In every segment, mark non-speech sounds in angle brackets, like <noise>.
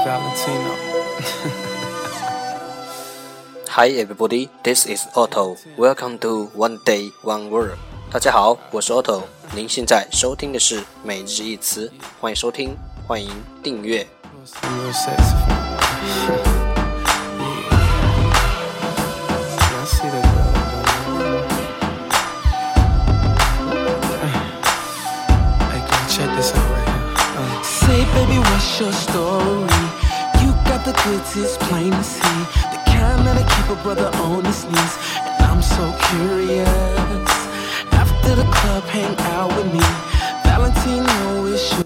Valentino. Hi <laughs> everybody, this is Otto. Welcome to One Day One Word. 大家好，我是 Otto。您现在收听的是每日一词，欢迎收听，欢迎订阅。 Some real saxophone. yeah. Yeah, I see that girl. Hey, girl, check this out right here. Uh, Say, baby, what's your story? You got the goods, it's plain to see. The kind that'll keep a brother on his knees. And I'm so curious. After the club, hang out with me. Valentino is sure.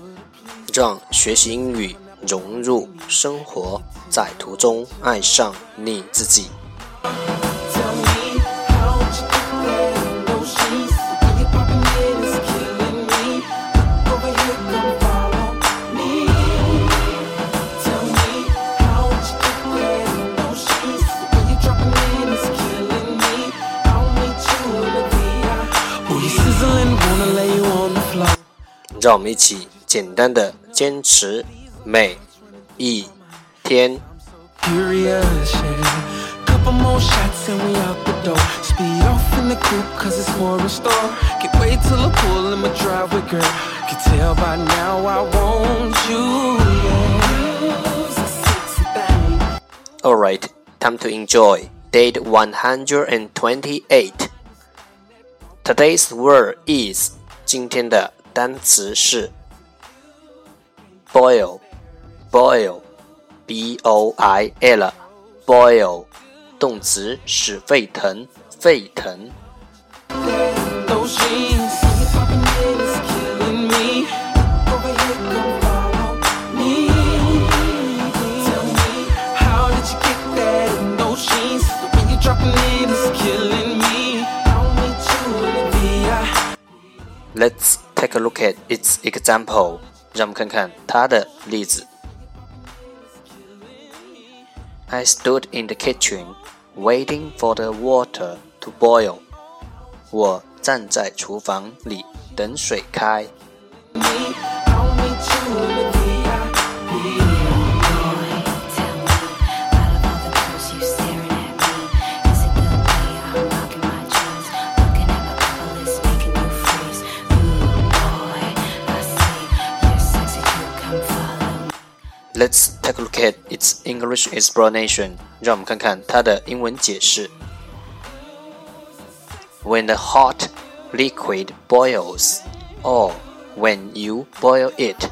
让学习英语融入生活，在途中爱上你自己。 让我们一起简单的坚持每一天。 Curious, yeah. Couple more shots and we out the door. Speed off in the coupe cause it's more in store. Can't wait till I pull in my driveway, girl. Can tell by now I want you, yeah. You's a sexy thing. Alright, time to enjoy. Date 128. Today's word is 今天的 单词是 boil boil boil boil 动词使沸腾沸腾 let's take a look at its example. 让我们看看它的例子。I stood in the kitchen, waiting for the water to boil. 我站在厨房里等水开。 Let's take a look at its English explanation. 让我们看看它的英文解释。When the hot liquid boils, or when you boil it,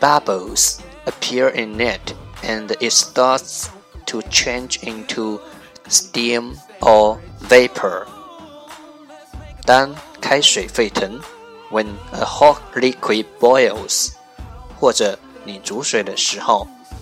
bubbles appear in it and it starts to change into steam or vapor. 当开水沸腾，when a hot liquid boils，或者你煮水的时候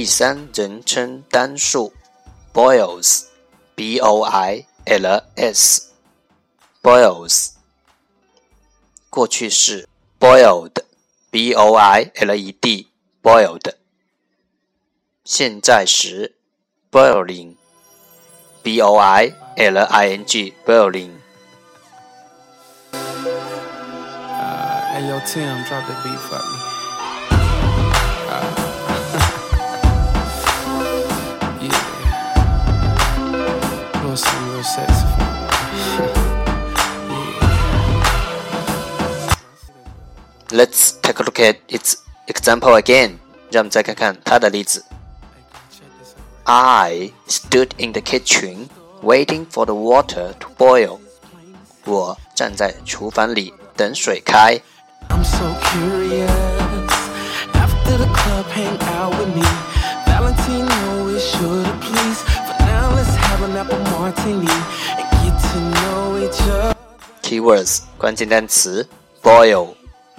第三人称单数 boils，b o i l s，boils。过去式 boiled，b o i l e d，boiled。现在时 boiling，b o i l i n g，boiling。at its example again. 让我们再看看它的例子。 Check this out. I stood in the kitchen waiting for the water to boil. 我站在厨房里等水开。 I'm so curious. After the club, hang out with me. Cappuccino is sure to please. For now, let's have an apple martini and get to know each other. Keywords 关键单词 boil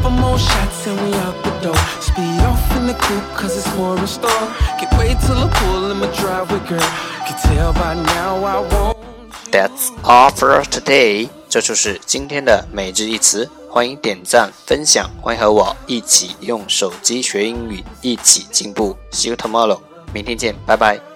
Couple more shots and we out the door. Speed off in the coupe, cause it's more in store. Can't wait till I pull in my driveway, girl. Can tell by now I won't. That's all for today。这就是今天的每日一词。欢迎点赞分享，欢迎和我一起用手机学英语，一起进步。See you tomorrow，明天见，拜拜。